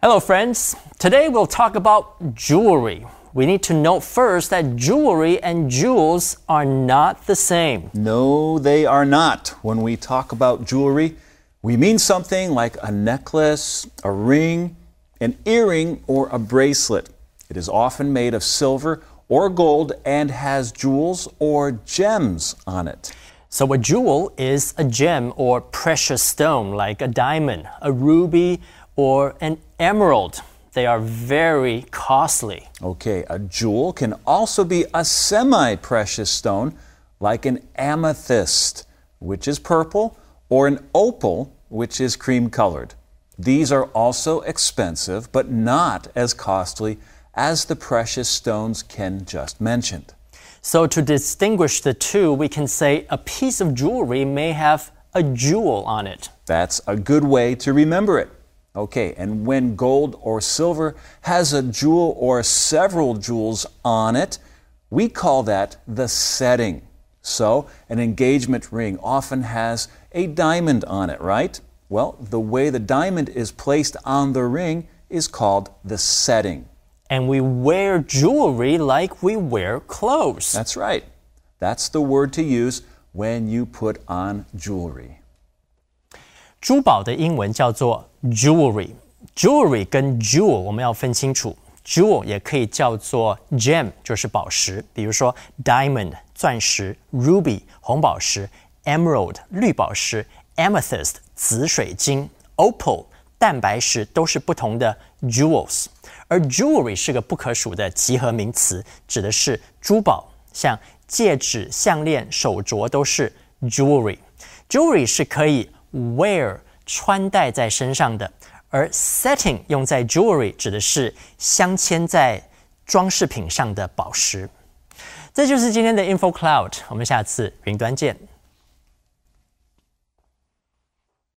Hello, friends. Today we'll talk about jewelry. We need to note first that jewelry and jewels are not the same. No, they are not. When we talk about jewelry, we mean something like a necklace, a ring, an earring, or a bracelet. It is often made of silver or gold and has jewels or gems on it. So, a jewel is a gem or precious stone like a diamond, a ruby, or an emerald. They are very costly. Okay, a jewel can also be a semi precious stone like an amethyst, which is purple, or an opal, which is cream colored. These are also expensive, but not as costly as the precious stones Ken just mentioned. So, to distinguish the two, we can say a piece of jewelry may have a jewel on it. That's a good way to remember it. Okay, and when gold or silver has a jewel or several jewels on it, we call that the setting. So, an engagement ring often has a diamond on it, right? Well, the way the diamond is placed on the ring is called the setting. And we wear jewelry like we wear clothes. That's right. That's the word to use when you put on jewelry. 珠宝的英文叫做 jewelry。jewelry 跟 jewel 我们要分清楚，jewel 也可以叫做 gem，就是宝石，比如说 diamond 钻石，ruby 红宝石，emerald 绿宝石，amethyst 紫水晶，opal 蛋白石都是不同的 jewels。而 jewelry 是个不可数的集合名词，指的是珠宝，像戒指、项链、手镯都是 jewelry。jewelry 是可以 wear 穿戴在身上的，而 setting 用在 jewelry 指的是镶嵌在装饰品上的宝石。这就是今天的 Info Cloud，我们下次云端见。